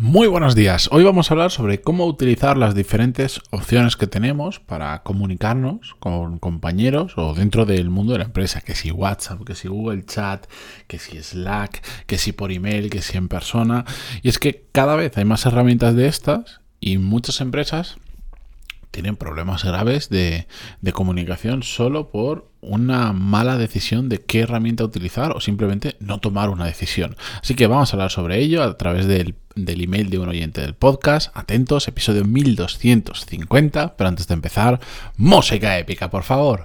Muy buenos días. Hoy vamos a hablar sobre cómo utilizar las diferentes opciones que tenemos para comunicarnos con compañeros o dentro del mundo de la empresa, que si WhatsApp, que si Google Chat, que si Slack, que si por email, que si en persona. Y es que cada vez hay más herramientas de estas y muchas empresas tienen problemas graves de, comunicación solo por una mala decisión de qué herramienta utilizar o simplemente no tomar una decisión. Así que vamos a hablar sobre ello a través del, del email de un oyente del podcast. Atentos, episodio 1250. Pero antes de empezar, música épica, por favor.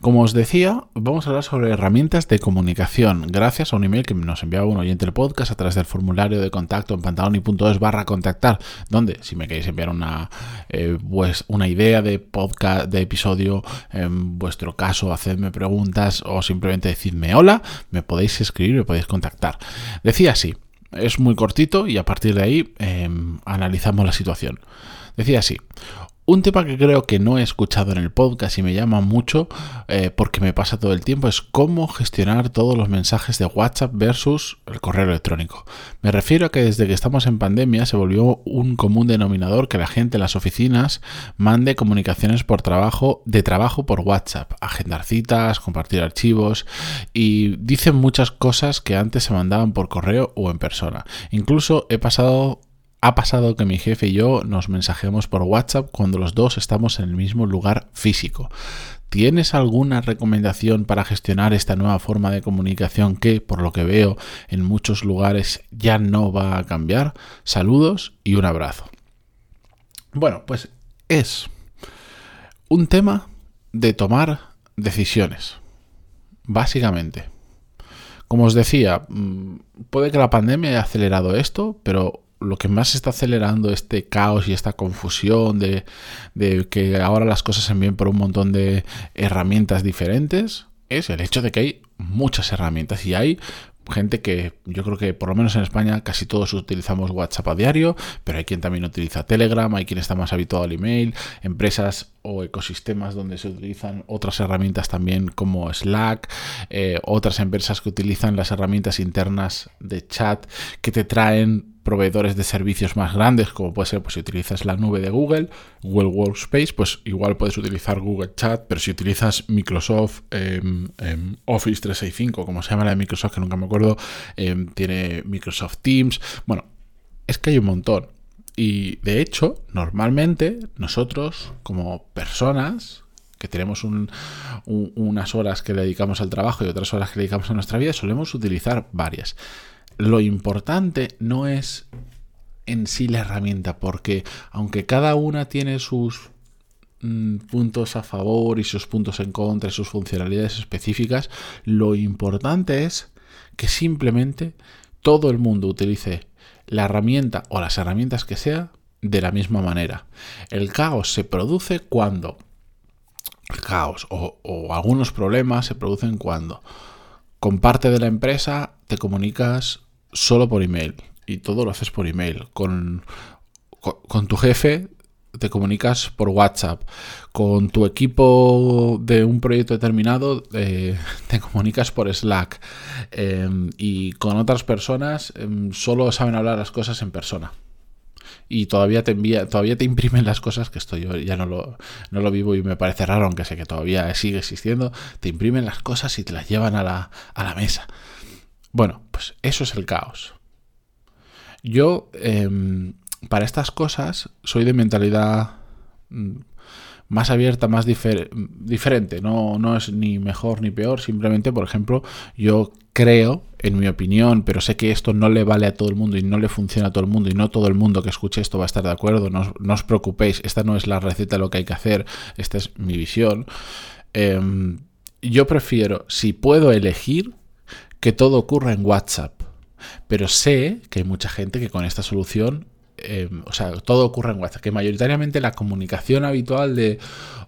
Como os decía, vamos a hablar sobre herramientas de comunicación, gracias a un email que nos enviaba un oyente del podcast a través del formulario de contacto en pantaloni.es barra contactar, donde si me queréis enviar una, eh, una idea de podcast, de episodio, en vuestro caso, hacedme preguntas o simplemente decidme hola, me podéis escribir, me podéis contactar. Decía así, es muy cortito y a partir de ahí em, analizamos la situación. Decía así, un tema que creo que no he escuchado en el podcast y me llama mucho eh, porque me pasa todo el tiempo es cómo gestionar todos los mensajes de WhatsApp versus el correo electrónico. Me refiero a que desde que estamos en pandemia se volvió un común denominador que la gente en las oficinas mande comunicaciones por trabajo, de trabajo por WhatsApp, agendar citas, compartir archivos y dicen muchas cosas que antes se mandaban por correo o en persona. Incluso he pasado ha pasado que mi jefe y yo nos mensajemos por WhatsApp cuando los dos estamos en el mismo lugar físico. ¿Tienes alguna recomendación para gestionar esta nueva forma de comunicación que, por lo que veo, en muchos lugares ya no va a cambiar? Saludos y un abrazo. Bueno, pues es un tema de tomar decisiones, básicamente. Como os decía, mm, puede que la pandemia haya acelerado esto, pero lo que más está acelerando este caos y esta confusión de, que ahora las cosas se envíen por un montón de herramientas diferentes es el hecho de que hay muchas herramientas y hay gente que yo creo que por lo menos en España casi todos utilizamos WhatsApp a diario, pero hay quien también utiliza Telegram, hay quien está más habituado al email, empresas o ecosistemas donde se utilizan otras herramientas también como Slack, eh, otras empresas que utilizan las herramientas internas de chat que te traen proveedores de servicios más grandes, como puede ser pues, si utilizas la nube de Google, Google Workspace, pues igual puedes utilizar Google Chat, pero si utilizas Microsoft em, em, Office 365, como se llama la de Microsoft, que nunca me acuerdo, em, tiene Microsoft Teams, bueno, es que hay un montón. Y de hecho, normalmente nosotros como personas que tenemos unas horas que dedicamos al trabajo y otras horas que dedicamos a nuestra vida, solemos utilizar varias lo importante no es en sí la herramienta, porque aunque cada una tiene sus mm, puntos a favor y sus puntos en contra sus funcionalidades específicas, lo importante es que simplemente todo el mundo utilice la herramienta o las herramientas que sea de la misma manera. El caos se produce cuando el caos o algunos problemas se producen cuando con parte de la empresa te comunicas solo por email y todo lo haces por email. Con, con, tu jefe te comunicas por WhatsApp. Con tu equipo de un proyecto determinado eh, te comunicas por Slack. Em, y con otras personas em, solo saben hablar las cosas en persona. Y todavía te envía, todavía te imprimen las cosas, que esto yo ya no lo, no lo vivo y me parece raro, aunque sé que todavía sigue existiendo. Te imprimen las cosas y te las llevan a la, a la mesa. Bueno, pues eso es el caos. Yo, em, para estas cosas, soy de mentalidad mm, más abierta, más diferente. No, no es ni mejor ni peor. Simplemente, por ejemplo, yo creo, en mi opinión, pero sé que esto no le vale a todo el mundo y no le funciona a todo el mundo y no todo el mundo que escuche esto va a estar de acuerdo. No, os preocupéis, esta no es la receta de lo que hay que hacer, esta es mi visión. Em, yo prefiero, si puedo elegir, que todo ocurra en WhatsApp. Pero sé que hay mucha gente que con esta solución em, o sea, todo ocurre en WhatsApp, que mayoritariamente la comunicación habitual de,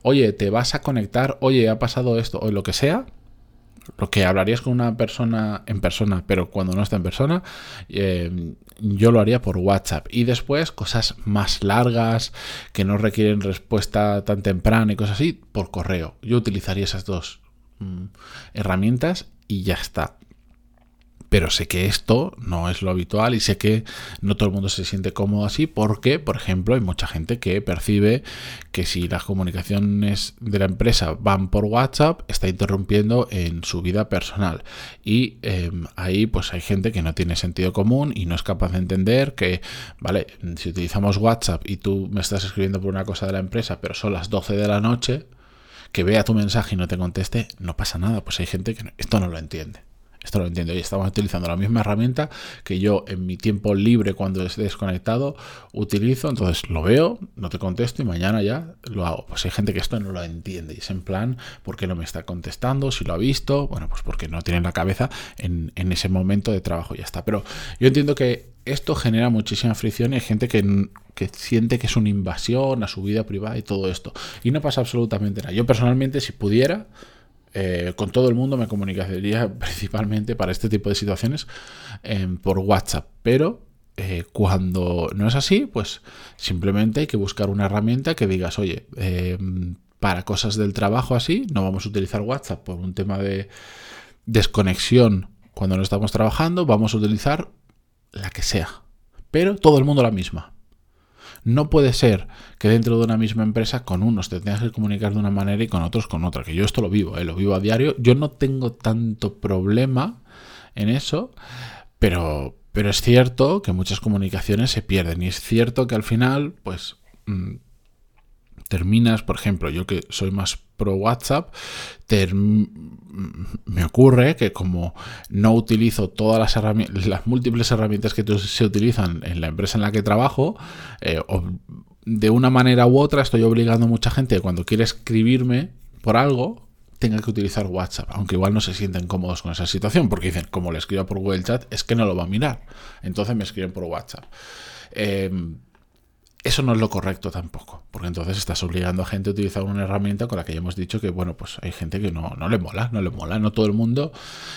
oye, te vas a conectar, oye, ha pasado esto, o lo que sea, lo que hablarías con una persona en persona, pero cuando no está en persona, em, yo lo haría por WhatsApp. Y después cosas más largas, que no requieren respuesta tan temprana y cosas así, por correo. Yo utilizaría esas dos mm, herramientas y ya está pero sé que esto no es lo habitual y sé que no todo el mundo se siente cómodo así porque, por ejemplo, hay mucha gente que percibe que si las comunicaciones de la empresa van por WhatsApp, está interrumpiendo en su vida personal. Y em, ahí pues hay gente que no tiene sentido común y no es capaz de entender que, vale, si utilizamos WhatsApp y tú me estás escribiendo por una cosa de la empresa, pero son las 12 de la noche, que vea tu mensaje y no te conteste, no pasa nada, pues hay gente que esto no lo entiende. Esto lo entiendo. Y estamos utilizando la misma herramienta que yo en mi tiempo libre cuando esté desconectado utilizo. Entonces lo veo, no te contesto y mañana ya lo hago. Pues hay gente que esto no lo entiende. Y es en plan, ¿por qué no me está contestando? Si lo ha visto, bueno, pues porque no tiene la cabeza en, ese momento de trabajo y ya está. Pero yo entiendo que esto genera muchísima fricción y hay gente que, que, siente que es una invasión a su vida privada y todo esto. Y no pasa absolutamente nada. Yo personalmente, si pudiera, eh, con todo el mundo me comunicaría principalmente para este tipo de situaciones em, por WhatsApp, pero eh, cuando no es así, pues simplemente hay que buscar una herramienta que digas, oye, em, para cosas del trabajo así, no vamos a utilizar WhatsApp por un tema de desconexión cuando no estamos trabajando, vamos a utilizar la que sea, pero todo el mundo la misma. No puede ser que dentro de una misma empresa con unos te tengas que comunicar de una manera y con otros con otra, que yo esto lo vivo, ¿eh? lo vivo a diario. Yo no tengo tanto problema en eso, pero, pero es cierto que muchas comunicaciones se pierden y es cierto que al final, pues... Mm, terminas, por ejemplo, yo que soy más pro WhatsApp, me ocurre que como no utilizo todas las herramientas, las múltiples herramientas que se utilizan en la empresa en la que trabajo, eh, de una manera u otra estoy obligando a mucha gente que cuando quiere escribirme por algo, tenga que utilizar WhatsApp, aunque igual no se sienten cómodos con esa situación, porque dicen, como le escribo por Google Chat, es que no lo va a mirar. Entonces me escriben por WhatsApp. Eh, eso no es lo correcto tampoco, porque entonces estás obligando a gente a utilizar una herramienta con la que ya hemos dicho que, bueno, pues hay gente que no, no le mola, no le mola, no todo el mundo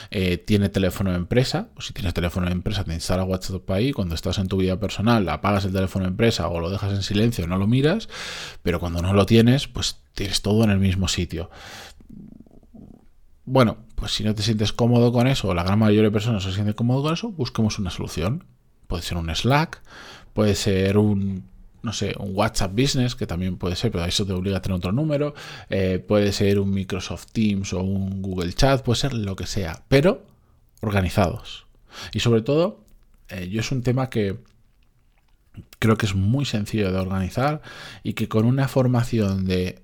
eh, tiene teléfono de empresa, o si tienes teléfono de empresa te instala WhatsApp ahí, cuando estás en tu vida personal apagas el teléfono de empresa o lo dejas en silencio, no lo miras, pero cuando no lo tienes, pues tienes todo en el mismo sitio. Bueno, pues si no te sientes cómodo con eso, o la gran mayoría de personas se siente cómodo con eso, busquemos una solución. Puede ser un Slack, puede ser un no sé, un WhatsApp Business, que también puede ser, pero eso te obliga a tener otro número, eh, puede ser un Microsoft Teams o un Google Chat, puede ser lo que sea, pero organizados. Y sobre todo, eh, yo es un tema que creo que es muy sencillo de organizar y que con una formación de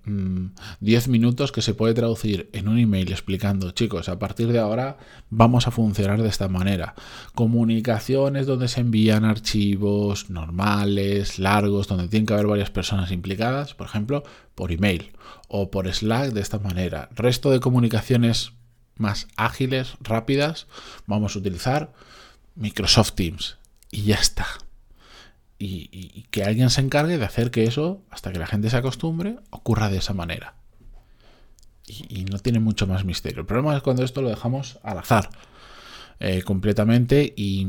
10 mm, minutos que se puede traducir en un email explicando, chicos, a partir de ahora vamos a funcionar de esta manera. Comunicaciones donde se envían archivos normales, largos, donde tienen que haber varias personas implicadas, por ejemplo, por email o por Slack de esta manera. Resto de comunicaciones más ágiles, rápidas, vamos a utilizar Microsoft Teams y ya está y, que alguien se encargue de hacer que eso, hasta que la gente se acostumbre, ocurra de esa manera. Y, no tiene mucho más misterio. El problema es cuando esto lo dejamos al azar eh, completamente y,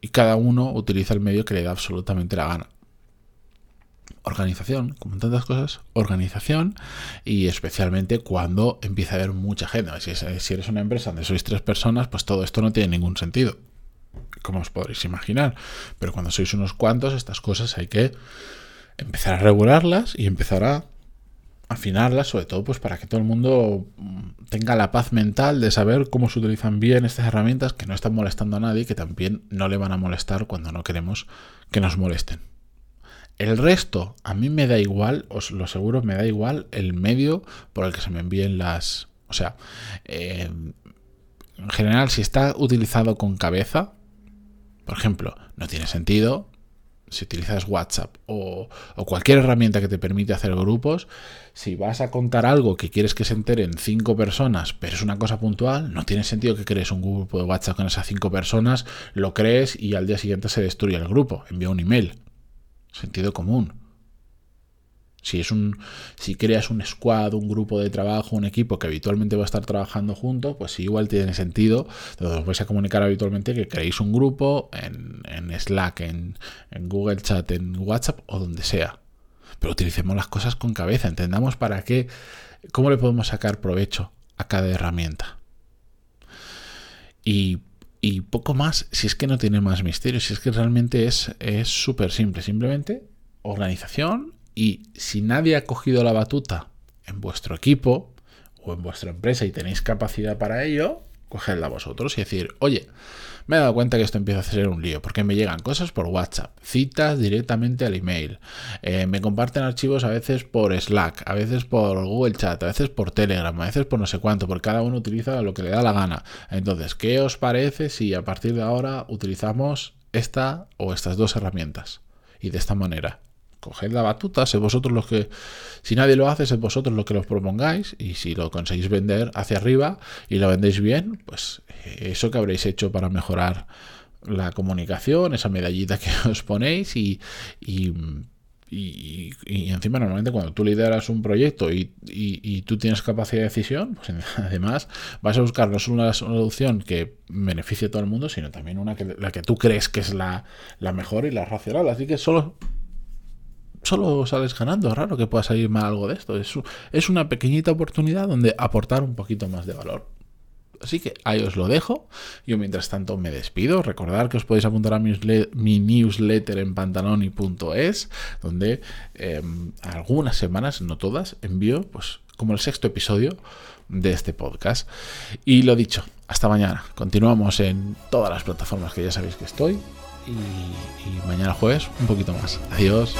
y cada uno utiliza el medio que le da absolutamente la gana organización, como en tantas cosas, organización y especialmente cuando empieza a haber mucha gente. Si, eres una empresa donde sois tres personas, pues todo esto no tiene ningún sentido como os podréis imaginar. Pero cuando sois unos cuantos, estas cosas hay que empezar a regularlas y empezar a afinarlas, sobre todo pues para que todo el mundo mm, tenga la paz mental de saber cómo se utilizan bien estas herramientas que no están molestando a nadie y que también no le van a molestar cuando no queremos que nos molesten. El resto, a mí me da igual, os lo aseguro, me da igual el medio por el que se me envíen las... O sea, eh, en general, si está utilizado con cabeza, por ejemplo, no tiene sentido si utilizas WhatsApp o, cualquier herramienta que te permite hacer grupos, si vas a contar algo que quieres que se enteren cinco personas, pero es una cosa puntual, no tiene sentido que crees un grupo de WhatsApp con esas cinco personas, lo crees y al día siguiente se destruye el grupo. Envía un email. Sentido común. Si es un, si creas un squad, un grupo de trabajo, un equipo que habitualmente va a estar trabajando juntos, pues igual tiene sentido. Os vais a comunicar habitualmente que creéis un grupo en, Slack, en, en Google Chat, en WhatsApp o donde sea. Pero utilicemos las cosas con cabeza, entendamos para qué, cómo le podemos sacar provecho a cada herramienta. Y, y poco más, si es que no tiene más misterio, si es que realmente es súper simple, simplemente organización y si nadie ha cogido la batuta en vuestro equipo o en vuestra empresa y tenéis capacidad para ello, cogedla vosotros y decir, oye, me he dado cuenta que esto empieza a ser un lío, porque me llegan cosas por WhatsApp, citas directamente al email, eh, me comparten archivos a veces por Slack, a veces por Google Chat, a veces por Telegram, a veces por no sé cuánto, porque cada uno utiliza lo que le da la gana. Entonces, ¿qué os parece si a partir de ahora utilizamos esta o estas dos herramientas? Y de esta manera coged la batuta, sed vosotros los que, si nadie lo hace, sed vosotros los que los propongáis y si lo conseguís vender hacia arriba y lo vendéis bien, pues eh, eso que habréis hecho para mejorar la comunicación, esa medallita que os ponéis y, y, encima normalmente cuando tú lideras un proyecto y, tú tienes capacidad de decisión, pues además vas a buscar no solo una solución que beneficie a todo el mundo, sino también una que la que tú crees que es la, la mejor y la racional. Así que solo solo sales ganando. Es raro que pueda salir mal algo de esto. Es, una pequeñita oportunidad donde aportar un poquito más de valor. Así que ahí os lo dejo. Yo mientras tanto me despido. Recordad que os podéis apuntar a mi, newsletter en pantaloni.es, donde em, algunas semanas, no todas, envío pues como el sexto episodio de este podcast. Y lo dicho, hasta mañana. Continuamos en todas las plataformas que ya sabéis que estoy. y mañana jueves un poquito más. Adiós.